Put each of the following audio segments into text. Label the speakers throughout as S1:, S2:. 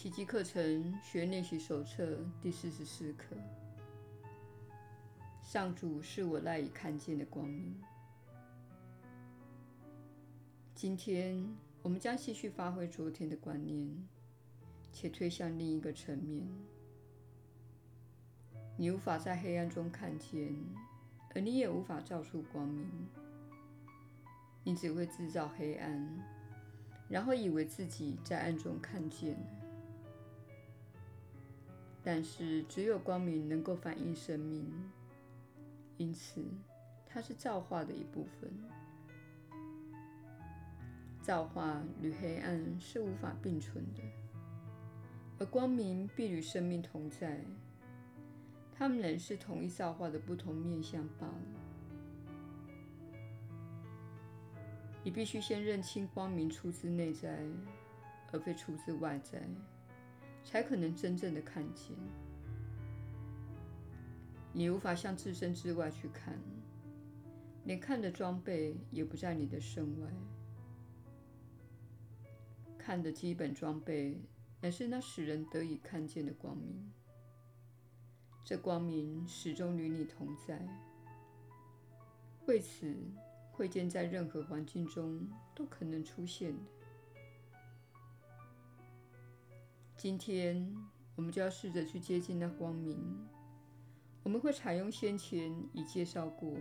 S1: 奇迹课程学练习手册第四十四课。上主是我赖以看见的光明。今天我们将继续发挥昨天的观念，且推向另一个层面。你无法在黑暗中看见，而你也无法照出光明。你只会制造黑暗，然后以为自己在暗中看见。但是，只有光明能够反映生命，因此它是造化的一部分。造化与黑暗是无法并存的，而光明必与生命同在。它们仍是同一造化的不同面向罢了。你必须先认清光明出自内在，而非出自外在。才可能真正的看见。你无法向自身之外去看，连看的装备也不在你的身外。看的基本装备乃是那使人得以看见的光明。这光明始终与你同在，为此，会见在任何环境中都可能出现的。今天，我们就要试着去接近那光明。我们会采用先前已介绍过、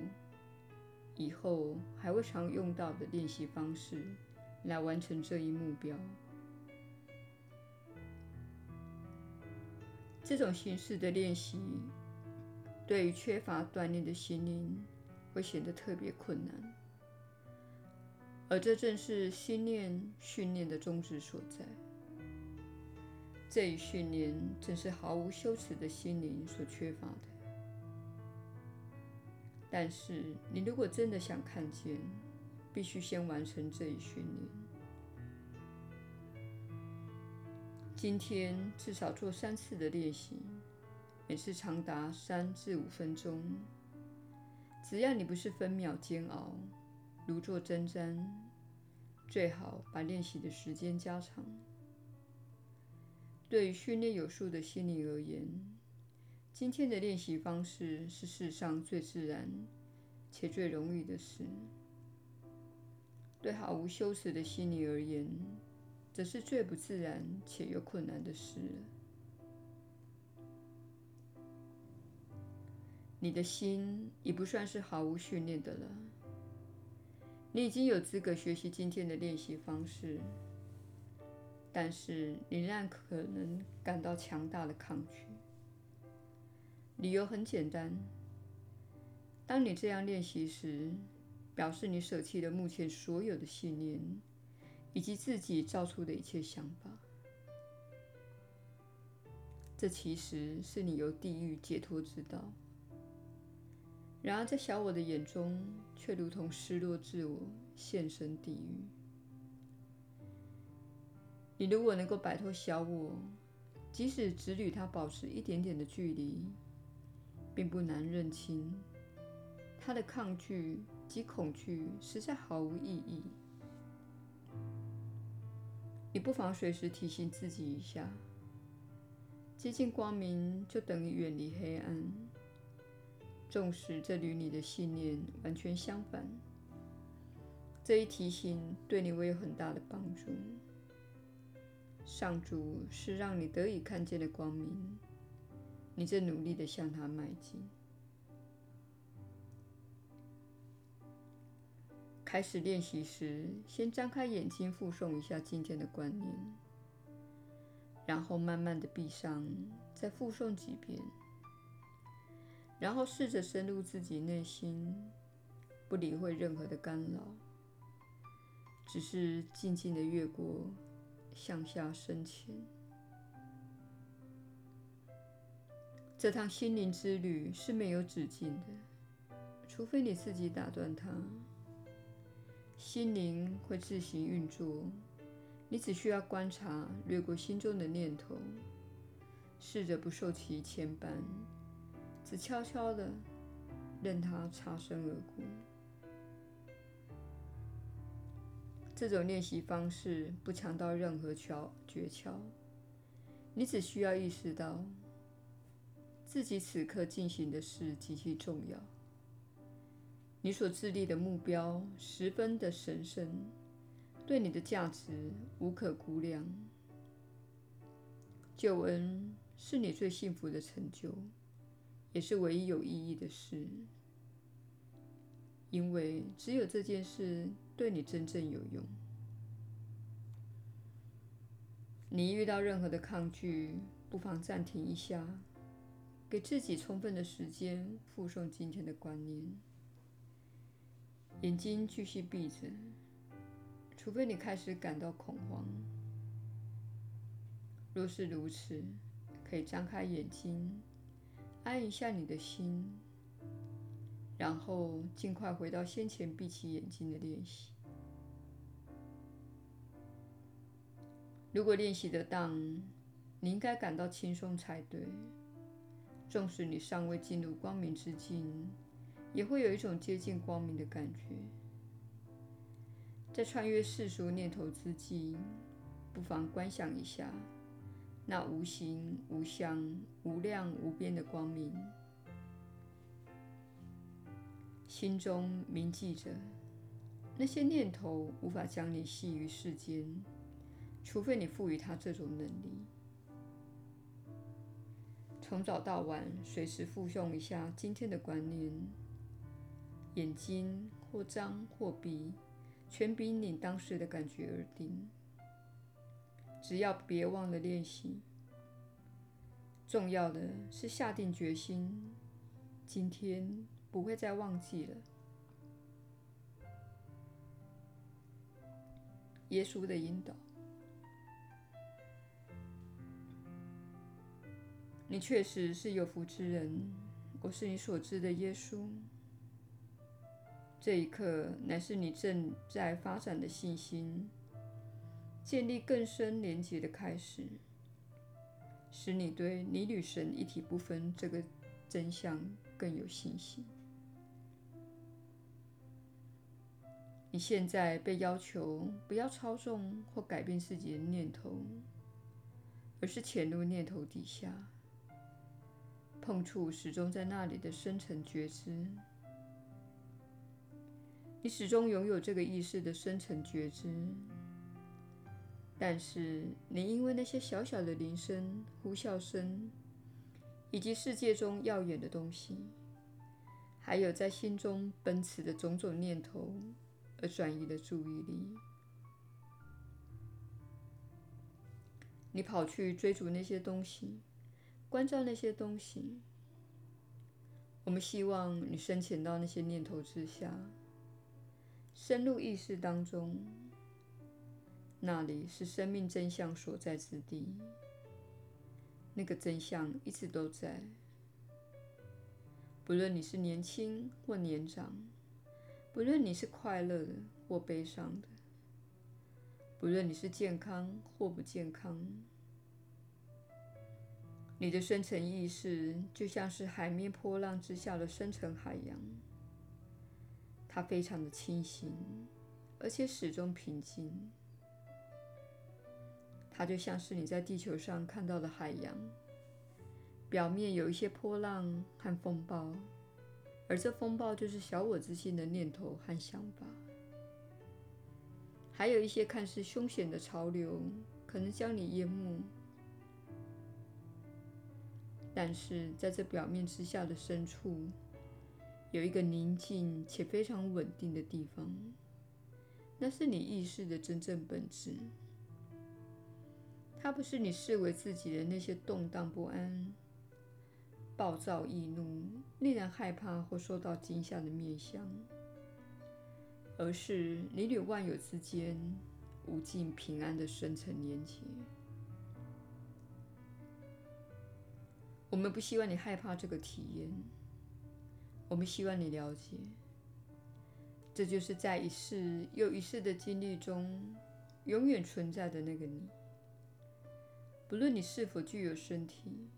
S1: 以后还会常用到的练习方式，来完成这一目标。这种形式的练习，对于缺乏锻炼的心灵，会显得特别困难。而这正是心念训练的宗旨所在。这一训练正是毫无羞耻的心灵所缺乏的。但是，你如果真的想看见，必须先完成这一训练。今天至少做三次的练习，每次长达三至五分钟。只要你不是分秒煎熬，如坐针毡，最好把练习的时间加长。对于训练有素的心灵而言，今天的练习方式是世上最自然且最容易的事；对毫无羞耻的心灵而言，则是最不自然且又困难的事。你的心已不算是毫无训练的了，你已经有资格学习今天的练习方式。但是你仍然可能感到强大的抗拒。理由很简单：当你这样练习时，表示你舍弃了目前所有的信念，以及自己造出的一切想法。这其实是你由地狱解脱之道。然而，在小我的眼中，却如同失落自我，现身地狱。你如果能够摆脱小我，即使只与它保持一点点的距离，并不难认清，它的抗拒及恐惧实在毫无意义。你不妨随时提醒自己一下：接近光明就等于远离黑暗，纵使这与你的信念完全相反。这一提醒对你会有很大的帮助。上主是让你得以看见的光明，你正努力的向他迈进。开始练习时，先张开眼睛，复诵一下今天的观念，然后慢慢的闭上，再复诵几遍，然后试着深入自己内心，不理会任何的干扰，只是静静的越过。向下深潜，这趟心灵之旅是没有止境的，除非你自己打断它。心灵会自行运作，你只需要观察，掠过心中的念头，试着不受其牵绊，只悄悄地任它擦身而过。这种练习方式不强调任何诀窍，你只需要意识到自己此刻进行的事极其重要，你所致力的目标十分的神圣，对你的价值无可估量。救恩是你最幸福的成就，也是唯一有意义的事，因为只有这件事对你真正有用。你遇到任何的抗拒，不妨暂停一下，给自己充分的时间复诵今天的观念。眼睛继续闭着，除非你开始感到恐慌。若是如此，可以张开眼睛，安一下你的心，然后尽快回到先前闭起眼睛的练习。如果练习得当，你应该感到轻松才对。纵使你尚未进入光明之境，也会有一种接近光明的感觉。在穿越世俗念头之际，不妨观想一下那无形、无相、无量、无边的光明。心中铭记着，那些念头无法将你系于世间。除非你赋予他这种能力，从早到晚随时复诵一下今天的观念，眼睛或张或闭，全凭你当时的感觉而定。只要别忘了练习，重要的是下定决心，今天不会再忘记了。耶稣的引导。你确实是有福之人，我是你所知的耶稣。这一刻乃是你正在发展的信心建立更深连结的开始，使你对你与神一体不分这个真相更有信心。你现在被要求不要操纵或改变自己的念头，而是潜入念头底下。碰触始终在那里的深层觉知，你始终拥有这个意识的深层觉知，但是你因为那些小小的铃声、呼啸声，以及世界中耀眼的东西，还有在心中奔驰的种种念头，而转移的注意力。你跑去追逐那些东西。关照那些东西，我们希望你深潜到那些念头之下，深入意识当中。那里是生命真相所在之地。那个真相一直都在，不论你是年轻或年长，不论你是快乐的或悲伤的，不论你是健康或不健康。你的深层意识就像是海面波浪之下的深层海洋，它非常的清醒，而且始终平静。它就像是你在地球上看到的海洋，表面有一些波浪和风暴，而这风暴就是小我之心的念头和想法，还有一些看似凶险的潮流，可能将你淹没。但是在这表面之下的深处，有一个宁静且非常稳定的地方，那是你意识的真正本质。它不是你视为自己的那些动荡不安、暴躁易怒、令人害怕或受到惊吓的面向，而是你与万有之间无尽平安的深层连结。我们不希望你害怕这个体验，我们希望你了解，这就是在一世又一世的经历中永远存在的那个你。不论你是否具有身体，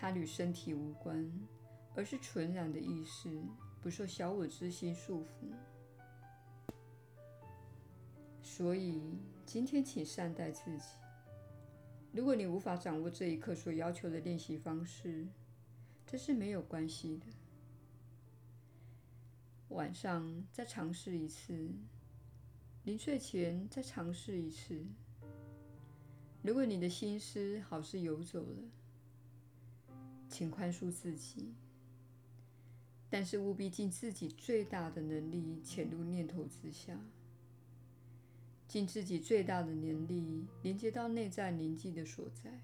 S1: 它与身体无关，而是纯然的意识，不受小我之心束缚。所以今天，请善待自己。如果你无法掌握这一刻所要求的练习方式，这是没有关系的。晚上再尝试一次，临睡前再尝试一次。如果你的心思好似游走了，请宽恕自己，但是务必尽自己最大的能力潜入念头之下，尽自己最大的能力连接到内在宁静的所在。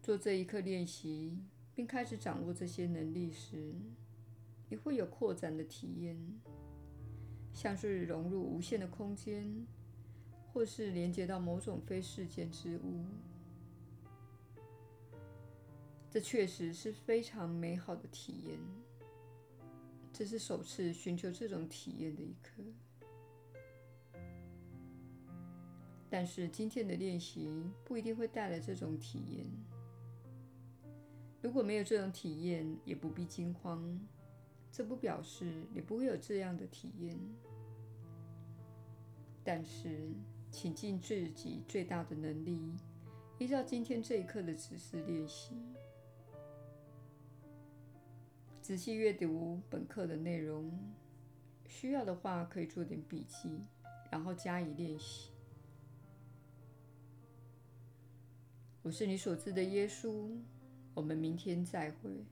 S1: 做这一刻练习，并开始掌握这些能力时，你会有扩展的体验，像是融入无限的空间，或是连接到某种非世间之物。这确实是非常美好的体验。这是首次寻求这种体验的一刻。但是今天的练习不一定会带来这种体验。如果没有这种体验，也不必惊慌。这不表示你不会有这样的体验。但是，请尽自己最大的能力，依照今天这一刻的指示练习。仔细阅读本课的内容，需要的话可以做点笔记，然后加以练习。我是你所知的耶稣，我们明天再会。